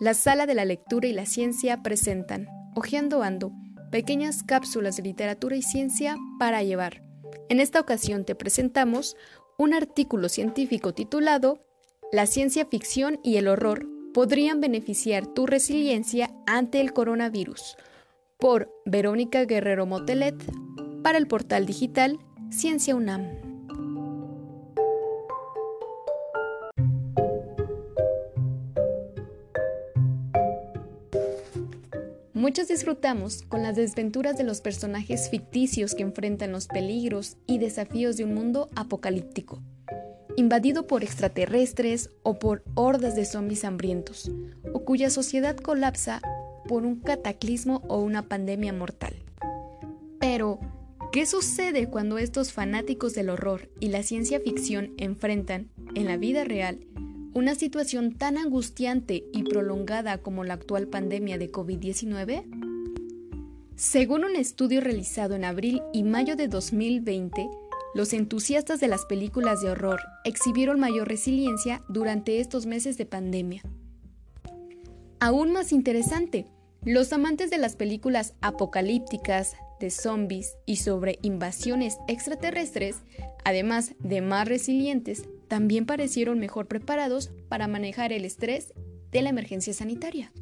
La sala de la lectura y la ciencia presentan Ojeando Ando, pequeñas cápsulas de literatura y ciencia para llevar. En esta ocasión te presentamos un artículo científico titulado La ciencia ficción y el horror podrían beneficiar tu resiliencia ante el coronavirus, por Verónica Guerrero Motelet, para el portal digital Ciencia UNAM. Muchos disfrutamos con las desventuras de los personajes ficticios que enfrentan los peligros y desafíos de un mundo apocalíptico, invadido por extraterrestres o por hordas de zombies hambrientos, o cuya sociedad colapsa por un cataclismo o una pandemia mortal. Pero, ¿qué sucede cuando estos fanáticos del horror y la ciencia ficción enfrentan, en la vida real, una situación tan angustiante y prolongada como la actual pandemia de COVID-19? Según un estudio realizado en abril y mayo de 2020, los entusiastas de las películas de horror exhibieron mayor resiliencia durante estos meses de pandemia. Aún más interesante, los amantes de las películas apocalípticas, de zombies y sobre invasiones extraterrestres, además de más resilientes, también parecieron mejor preparados para manejar el estrés de la emergencia sanitaria.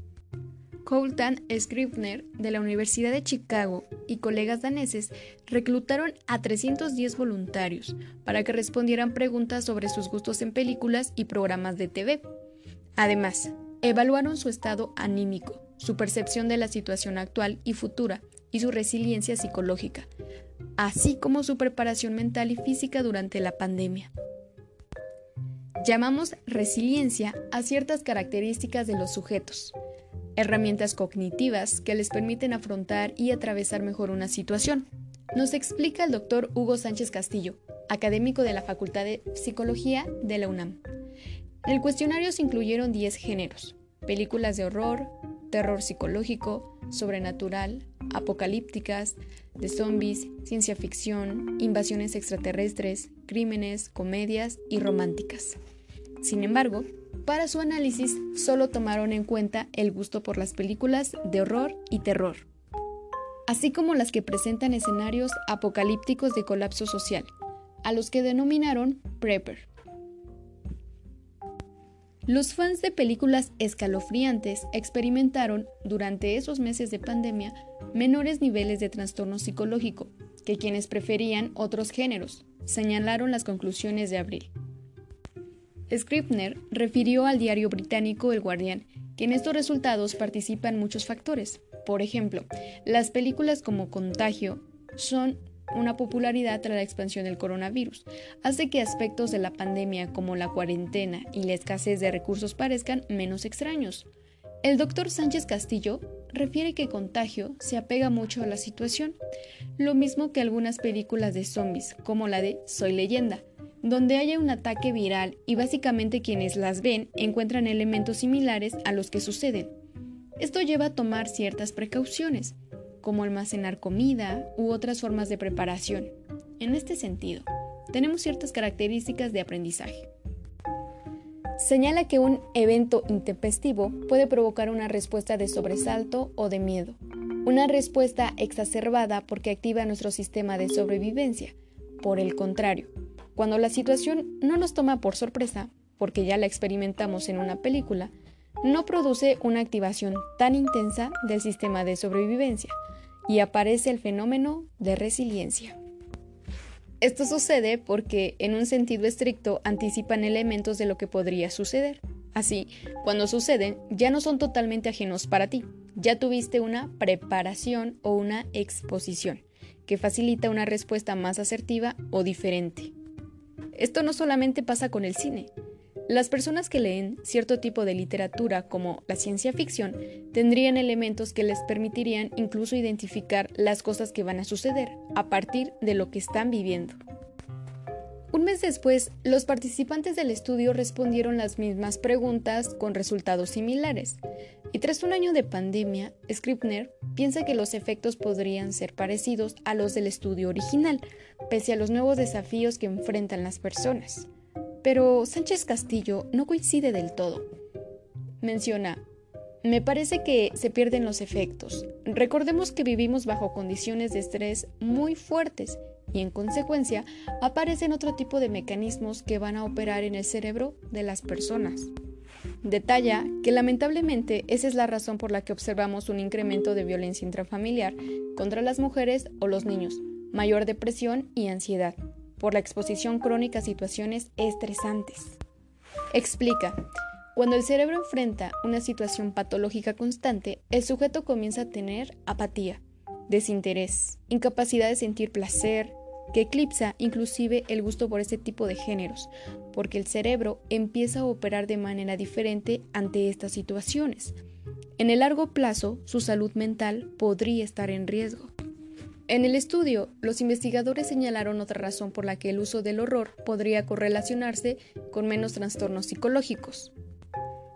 Coltan Scribner de la Universidad de Chicago y colegas daneses reclutaron a 310 voluntarios para que respondieran preguntas sobre sus gustos en películas y programas de TV. Además, evaluaron su estado anímico, su percepción de la situación actual y futura y su resiliencia psicológica, así como su preparación mental y física durante la pandemia. Llamamos resiliencia a ciertas características de los sujetos, herramientas cognitivas que les permiten afrontar y atravesar mejor una situación. Nos explica el doctor Hugo Sánchez Castillo, académico de la Facultad de Psicología de la UNAM. En el cuestionario se incluyeron 10 géneros, películas de horror, terror psicológico, sobrenatural, apocalípticas, de zombies, ciencia ficción, invasiones extraterrestres, crímenes, comedias y románticas. Sin embargo, para su análisis solo tomaron en cuenta el gusto por las películas de horror y terror, así como las que presentan escenarios apocalípticos de colapso social, a los que denominaron Prepper. Los fans de películas escalofriantes experimentaron durante esos meses de pandemia menores niveles de trastorno psicológico que quienes preferían otros géneros, señalaron las conclusiones de abril. Scribner refirió al diario británico El Guardian que en estos resultados participan muchos factores. Por ejemplo, las películas como Contagio son una popularidad tras la expansión del coronavirus, hace que aspectos de la pandemia como la cuarentena y la escasez de recursos parezcan menos extraños. El doctor Sánchez Castillo refiere que Contagio se apega mucho a la situación, lo mismo que algunas películas de zombies, como la de Soy leyenda, donde haya un ataque viral y básicamente quienes las ven encuentran elementos similares a los que suceden. Esto lleva a tomar ciertas precauciones, como almacenar comida u otras formas de preparación. En este sentido, tenemos ciertas características de aprendizaje. Señala que un evento intempestivo puede provocar una respuesta de sobresalto o de miedo, una respuesta exacerbada porque activa nuestro sistema de sobrevivencia. Por el contrario, cuando la situación no nos toma por sorpresa, porque ya la experimentamos en una película, no produce una activación tan intensa del sistema de sobrevivencia y aparece el fenómeno de resiliencia. Esto sucede porque, en un sentido estricto, anticipan elementos de lo que podría suceder. Así, cuando suceden, ya no son totalmente ajenos para ti, ya tuviste una preparación o una exposición, que facilita una respuesta más asertiva o diferente. Esto no solamente pasa con el cine. Las personas que leen cierto tipo de literatura como la ciencia ficción tendrían elementos que les permitirían incluso identificar las cosas que van a suceder a partir de lo que están viviendo. Mes después, los participantes del estudio respondieron las mismas preguntas con resultados similares. Y tras un año de pandemia, Scribner piensa que los efectos podrían ser parecidos a los del estudio original, pese a los nuevos desafíos que enfrentan las personas. Pero Sánchez Castillo no coincide del todo. Menciona, me parece que se pierden los efectos. Recordemos que vivimos bajo condiciones de estrés muy fuertes y en consecuencia aparecen otro tipo de mecanismos que van a operar en el cerebro de las personas. Detalla que lamentablemente esa es la razón por la que observamos un incremento de violencia intrafamiliar contra las mujeres o los niños, mayor depresión y ansiedad, por la exposición crónica a situaciones estresantes. Explica, cuando el cerebro enfrenta una situación patológica constante, el sujeto comienza a tener apatía, desinterés, incapacidad de sentir placer, que eclipsa inclusive el gusto por este tipo de géneros, porque el cerebro empieza a operar de manera diferente ante estas situaciones. En el largo plazo, su salud mental podría estar en riesgo. En el estudio, los investigadores señalaron otra razón por la que el uso del horror podría correlacionarse con menos trastornos psicológicos.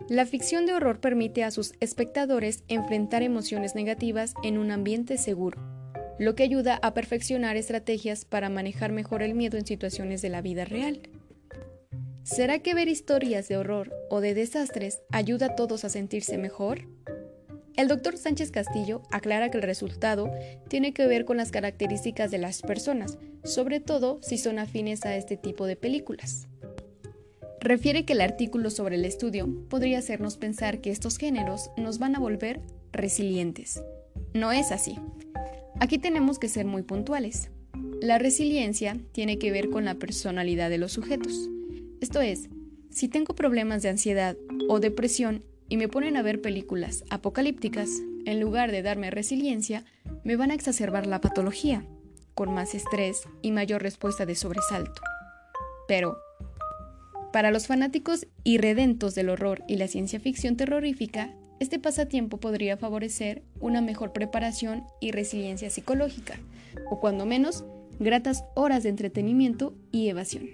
La ficción de horror permite a sus espectadores enfrentar emociones negativas en un ambiente seguro, lo que ayuda a perfeccionar estrategias para manejar mejor el miedo en situaciones de la vida real. ¿Será que ver historias de horror o de desastres ayuda a todos a sentirse mejor? El doctor Sánchez Castillo aclara que el resultado tiene que ver con las características de las personas, sobre todo si son afines a este tipo de películas. Refiere que el artículo sobre el estudio podría hacernos pensar que estos géneros nos van a volver resilientes. No es así. Aquí tenemos que ser muy puntuales. La resiliencia tiene que ver con la personalidad de los sujetos. Esto es, si tengo problemas de ansiedad o depresión y me ponen a ver películas apocalípticas, en lugar de darme resiliencia, me van a exacerbar la patología, con más estrés y mayor respuesta de sobresalto. Pero, para los fanáticos irredentos del horror y la ciencia ficción terrorífica, este pasatiempo podría favorecer una mejor preparación y resiliencia psicológica, o cuando menos, gratas horas de entretenimiento y evasión.